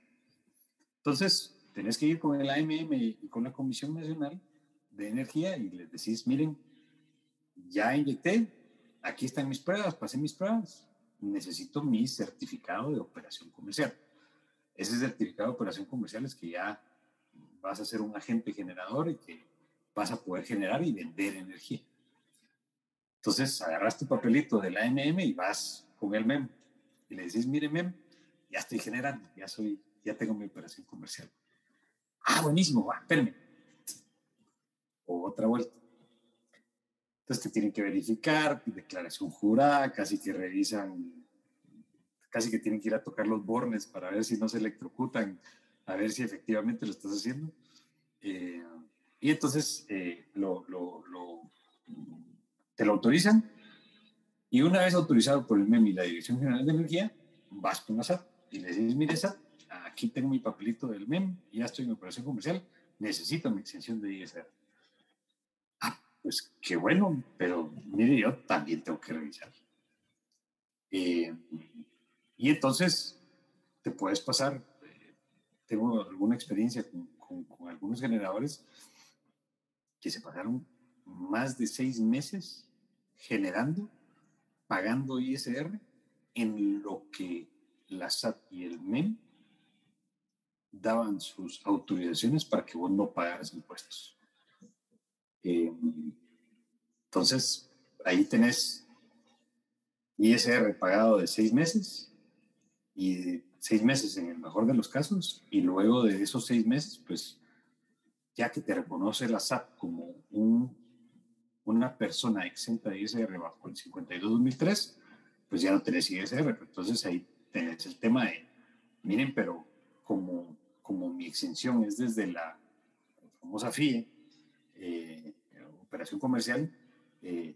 Entonces, tenés que ir con el AMM y con la Comisión Nacional de Energía y les decís, miren, ya inyecté, aquí están mis pruebas, pasé mis pruebas, necesito mi certificado de operación comercial. Ese certificado de operación comercial es que ya vas a ser un agente generador y que vas a poder generar y vender energía. Entonces agarras tu papelito del AMM y vas con el MEM y le dices, mire MEM, ya estoy generando, ya soy, ya tengo mi operación comercial. Ah, buenísimo, va, otra vuelta. Entonces te tienen que verificar, declaración jurada, casi que revisan, casi que tienen que ir a tocar los bornes para ver si no se electrocutan, a ver si efectivamente lo estás haciendo. Eh, y entonces eh, lo, te lo autorizan y una vez autorizado por el MEM y la Dirección General de Energía, vas con la SAT y le dices, mire SAT, aquí tengo mi papelito del MEM, ya estoy en operación comercial, necesito mi extensión de ISR. Ah, pues qué bueno, pero mire, yo también tengo que revisar. Eh, y entonces te puedes pasar, eh, tengo alguna experiencia con, con algunos generadores que se pasaron más de seis meses generando, pagando ISR en lo que la SAT y el MEM daban sus autorizaciones para que vos no pagaras impuestos. Eh, entonces, ahí tenés ISR pagado de seis meses y seis meses en el mejor de los casos, y luego de esos seis meses, pues ya que te reconoce la SAT como un una persona exenta de ISR bajo el 52-2003, pues ya no tenés ISR. Entonces ahí tenés el tema de, miren, pero como, como mi exención es desde la famosa FIE, eh, operación comercial, eh,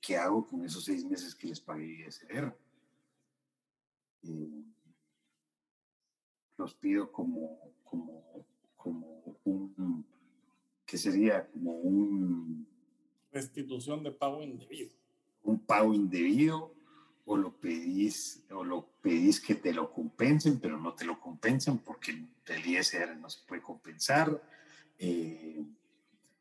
¿qué hago con esos seis meses que les pagué ISR? Eh, los pido como, como, como un, que sería como un... Restitución de pago indebido. Un pago indebido o lo pedís o lo pedís que te lo compensen, pero no te lo compensan porque el ISR no se puede compensar. Eh,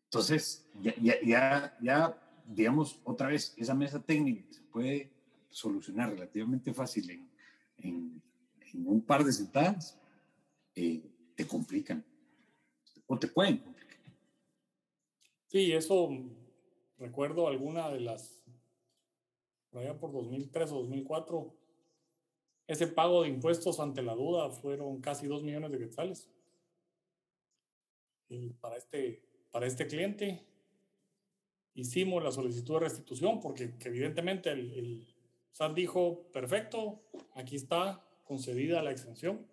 entonces, ya, ya, ya, digamos, otra vez, esa mesa técnica se puede solucionar relativamente fácil en, en, un par de sentadas, eh, te complican o te pueden complicar. Sí, eso recuerdo alguna de las, por allá por 2003 o 2004, ese pago de impuestos ante la duda fueron casi 2 millones de quetzales. Y para este para este cliente. Hicimos la solicitud de restitución porque evidentemente el, el SAT dijo, perfecto, aquí está concedida la exención.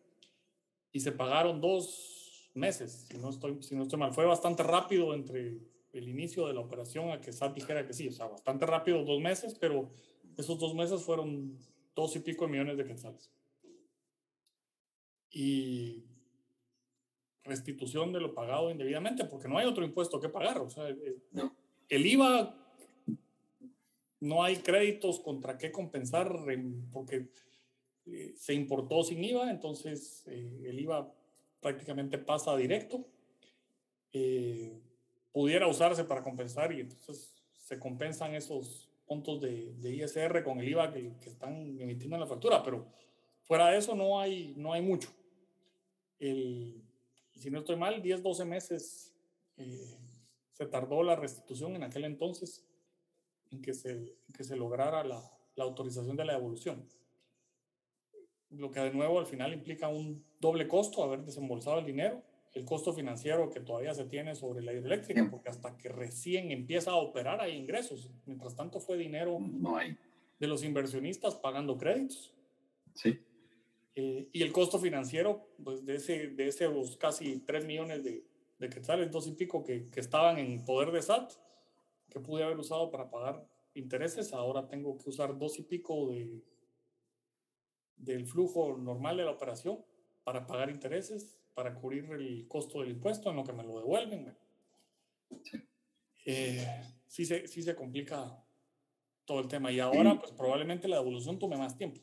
Y se pagaron dos meses, si no estoy, si no estoy mal. Fue bastante rápido entre el inicio de la operación a que SAT dijera que sí, o sea, bastante rápido, dos meses, pero esos dos meses fueron dos y pico de millones de quetzales. Y restitución de lo pagado indebidamente, porque no hay otro impuesto que pagar. O sea, eh, el IVA, no hay créditos contra qué compensar, porque eh, se importó sin IVA, entonces eh, el IVA prácticamente pasa directo. pudiera usarse para compensar y entonces se compensan esos puntos de, de ISR con el IVA que, que, están emitiendo en la factura, pero fuera de eso no hay, no hay mucho. El, si no estoy mal, 10, 12 meses eh, se tardó la restitución en aquel entonces en que se, que se lograra la, la, autorización de la devolución. Lo que de nuevo al final implica un doble costo, haber desembolsado el dinero, el costo financiero que todavía se tiene sobre la hidroeléctrica, porque hasta que recién empieza a operar hay ingresos. Mientras tanto fue dinero no hay. de los inversionistas pagando créditos. Sí. Eh, y el costo financiero, pues de, ese, de esos casi 3 millones de, de quetzales, dos y pico que, que, estaban en poder de SAT, que pude haber usado para pagar intereses, ahora tengo que usar dos y pico de, del flujo normal de la operación para pagar intereses, para cubrir el costo del impuesto en lo que me lo devuelven. Eh, sí, se, sí se complica todo el tema. Y ahora, pues probablemente la devolución tome más tiempo.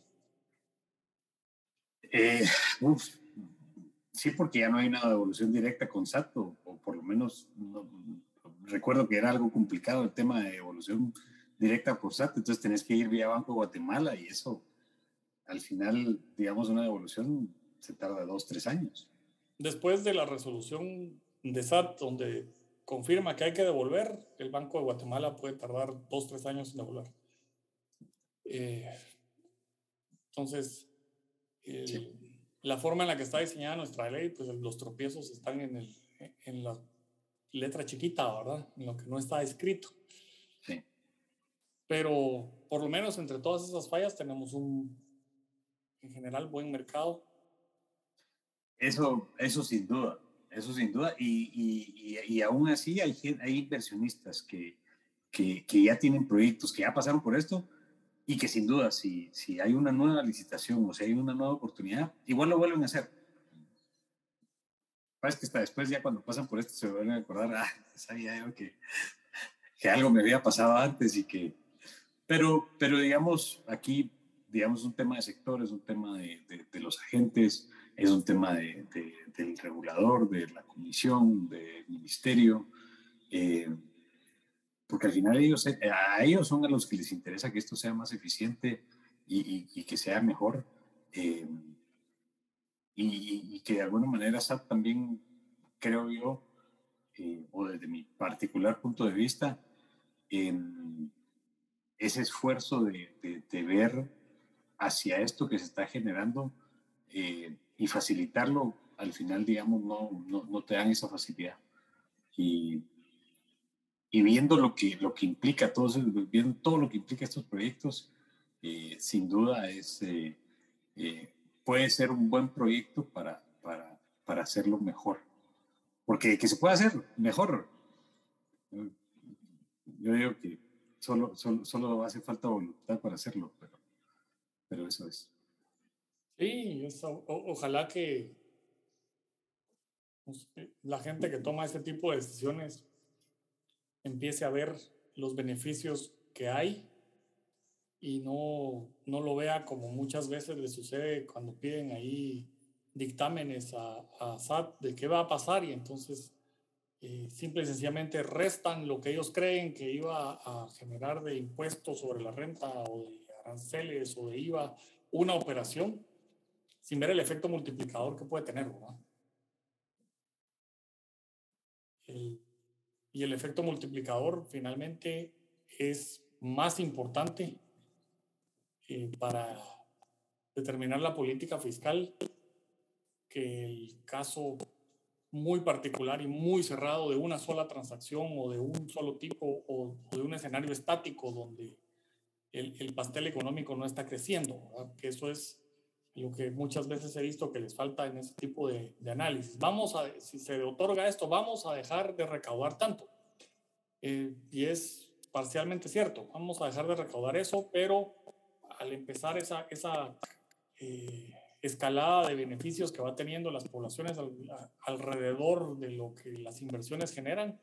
Eh, sí, porque ya no hay una devolución directa con SAT, o, por lo menos recuerdo que era algo complicado el tema de devolución directa por SAT, entonces tenés que ir vía Banco de Guatemala y eso, al final, digamos, una devolución se tarda dos, tres años. Después de la resolución de SAT, donde confirma que hay que devolver, el Banco de Guatemala puede tardar dos, tres años en devolver. Eh, entonces, la forma en la que está diseñada nuestra ley, pues los tropiezos están en, el, en la letra chiquita, ¿verdad? En lo que no está escrito. Sí. Pero por lo menos entre todas esas fallas tenemos un, en general, buen mercado. Eso, eso sin duda, eso sin duda. Y, y, y, aún así hay, hay inversionistas que, que, que, ya tienen proyectos, que ya pasaron por esto y que sin duda, si, si hay una nueva licitación o si hay una nueva oportunidad, igual lo vuelven a hacer. Parece que hasta después, ya cuando pasan por esto, se vuelven a acordar, ah, sabía yo que, que algo me había pasado antes y que... Pero, pero digamos, aquí, digamos, un tema de sector, es un tema de, de, los agentes, es un tema de, del regulador, de la comisión, del ministerio. Eh, porque al final ellos, eh, a ellos son a los que les interesa que esto sea más eficiente y, que sea mejor. Eh, y, que de alguna manera también, creo yo, o desde mi particular punto de vista, ese esfuerzo de, ver hacia esto que se está generando y facilitarlo, al final, digamos, no, no, no te dan esa facilidad. Y, y viendo lo que, lo que implica, todo, viendo todo lo que implica estos proyectos, eh, sin duda es, eh, eh, puede ser un buen proyecto para, para, para hacerlo mejor. Porque que se puede hacer mejor. Yo digo que solo, solo, solo hace falta voluntad para hacerlo, pero, pero eso es. Sí, ojalá que pues, la gente que toma este tipo de decisiones empiece a ver los beneficios que hay y no, no lo vea como muchas veces le sucede cuando piden ahí dictámenes a, a SAT de qué va a pasar y entonces eh, simple y sencillamente restan lo que ellos creen que iba a generar de impuestos sobre la renta o de aranceles o de IVA una operación sin ver el efecto multiplicador que puede tener. y el efecto multiplicador finalmente es más importante eh, para determinar la política fiscal que el caso muy particular y muy cerrado de una sola transacción o de un solo tipo o, de un escenario estático donde el, el pastel económico no está creciendo, que eso es lo que muchas veces he visto que les falta en ese tipo de, de análisis. Vamos a, si se otorga esto, vamos a dejar de recaudar tanto. Eh, y es parcialmente cierto, vamos a dejar de recaudar eso, pero al empezar esa, esa eh, escalada de beneficios que va teniendo las poblaciones alrededor de lo que las inversiones generan,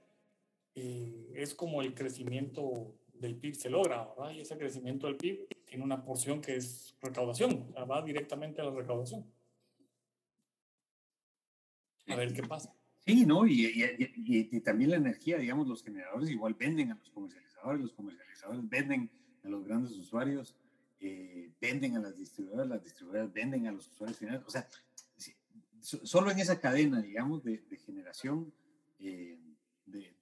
eh, es como el crecimiento del PIB se logra, ¿verdad? Y ese crecimiento del PIB tiene una porción que es recaudación, va directamente a la recaudación. A ver qué pasa. Sí, ¿no? Y, y, y, también la energía, digamos, los generadores igual venden a los comercializadores, los comercializadores venden a los grandes usuarios eh, venden a las distribuidoras, las distribuidoras venden a los usuarios finales. O sea, solo en esa cadena, digamos, de, generación, eh, de,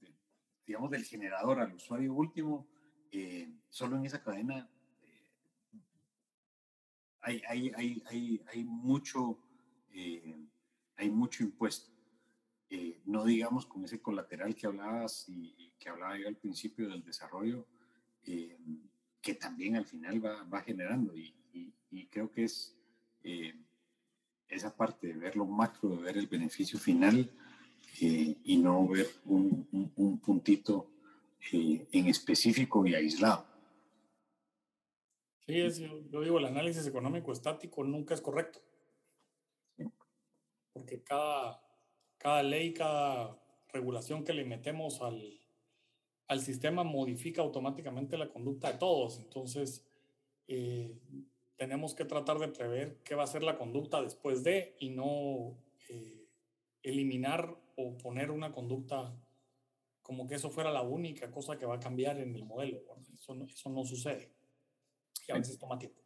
digamos, del generador al usuario último, eh, solo en esa cadena hay, hay, hay, hay, hay, mucho, hay mucho impuesto. no digamos con ese colateral que hablabas y, que hablaba yo al principio del desarrollo, que también al final va, va generando. Y, creo que es eh, esa parte de ver lo macro, de ver el beneficio final eh, y no ver un, un, puntito eh, en específico y aislado. Sí, es, yo, digo, el análisis económico estático nunca es correcto. Porque cada, cada ley, cada regulación que le metemos al, al sistema modifica automáticamente la conducta de todos. Entonces, eh, tenemos que tratar de prever qué va a ser la conducta después de y no eh, eliminar o poner una conducta como que eso fuera la única cosa que va a cambiar en el modelo. Eso, no, eso no sucede. Y a veces toma tiempo.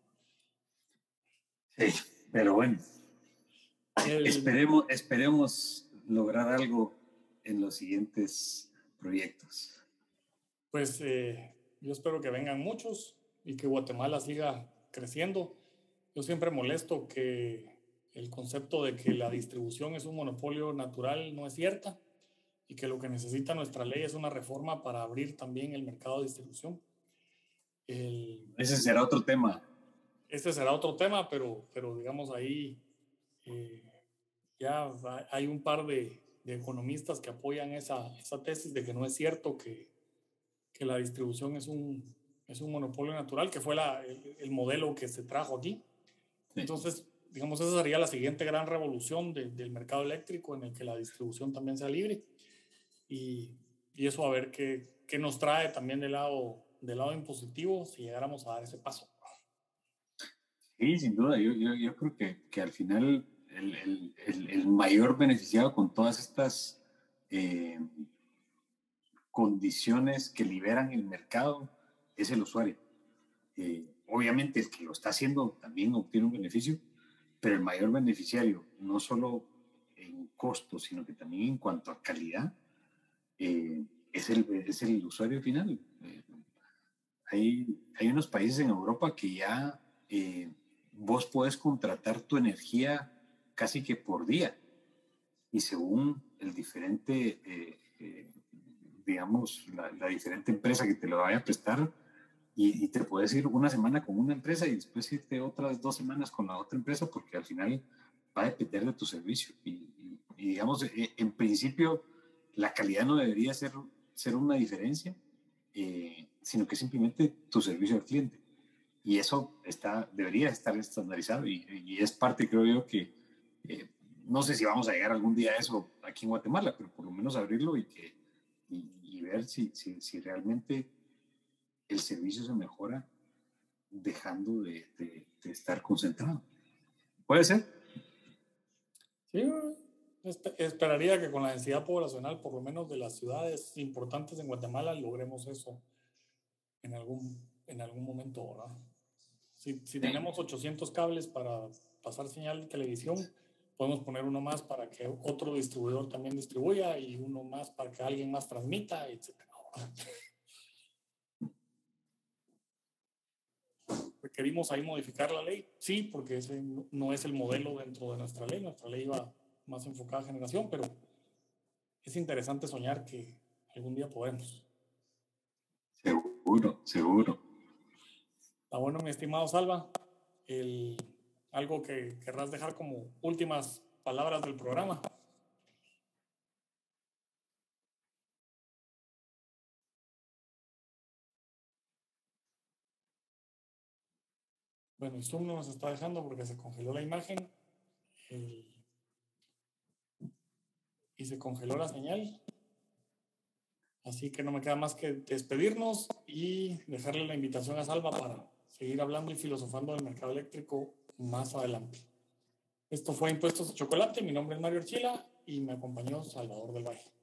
Sí, pero bueno. esperemos, esperemos lograr algo en los siguientes proyectos pues eh, yo espero que vengan muchos y que Guatemala siga creciendo. Yo siempre molesto que el concepto de que la distribución es un monopolio natural no es cierta y que lo que necesita nuestra ley es una reforma para abrir también el mercado de distribución. ese será otro tema. Ese será otro tema, pero, pero digamos ahí eh, ya hay un par de, de, economistas que apoyan esa, esa tesis de que no es cierto que, que la distribución es un, es un monopolio natural, que fue la, el, modelo que se trajo aquí. Entonces, digamos, esa sería la siguiente gran revolución del mercado eléctrico en el que la distribución también sea libre. Y, y eso a ver qué, qué, nos trae también del lado, del lado impositivo si llegáramos a dar ese paso. Sí, sin duda. Yo, yo, yo creo que, que, al final el, el, el, mayor beneficiado con todas estas eh, condiciones que liberan el mercado es el usuario. Eh, obviamente el que lo está haciendo también obtiene un beneficio, pero el mayor beneficiario, no solo en costo, sino que también en cuanto a calidad, eh, es, el, es el usuario final. Eh, hay, hay unos países en Europa que ya vos puedes contratar tu energía casi que por día y según el diferente digamos, la, diferente empresa que te lo vaya a prestar y, te puedes ir una semana con una empresa y después irte otras dos semanas con la otra empresa porque al final va a depender de tu servicio. Y, digamos, eh, en principio, la calidad no debería ser, ser una diferencia, eh, sino que simplemente tu servicio al cliente. Y eso está, debería estar estandarizado y, es parte, creo yo, que eh, no sé si vamos a llegar algún día a eso aquí en Guatemala, pero por lo menos abrirlo y, que, y, ver si, si, realmente el servicio se mejora dejando de, de, de estar concentrado. ¿Puede ser? Sí, esperaría que con la densidad poblacional, por lo menos de las ciudades importantes en Guatemala, logremos eso en algún, en algún momento, ¿verdad? Si, si tenemos 800 cables para pasar señal de televisión, podemos poner uno más para que otro distribuidor también distribuya y uno más para que alguien más transmita, etc. ¿Querimos ahí modificar la ley? Sí, porque ese no es el modelo dentro de nuestra ley. Nuestra ley va más enfocada a generación, pero es interesante soñar que algún día podemos. Seguro, seguro. Está bueno, mi estimado Salva. El, algo que querrás dejar como últimas palabras del programa. Bueno, el Zoom no nos está dejando porque se congeló la imagen. El, y se congeló la señal. Así que no me queda más que despedirnos y dejarle la invitación a Salva para seguir hablando y filosofando del mercado eléctrico más adelante. Esto fue Impuestos de Chocolate. Mi nombre es Mario Archila y me acompañó Salvador del Valle.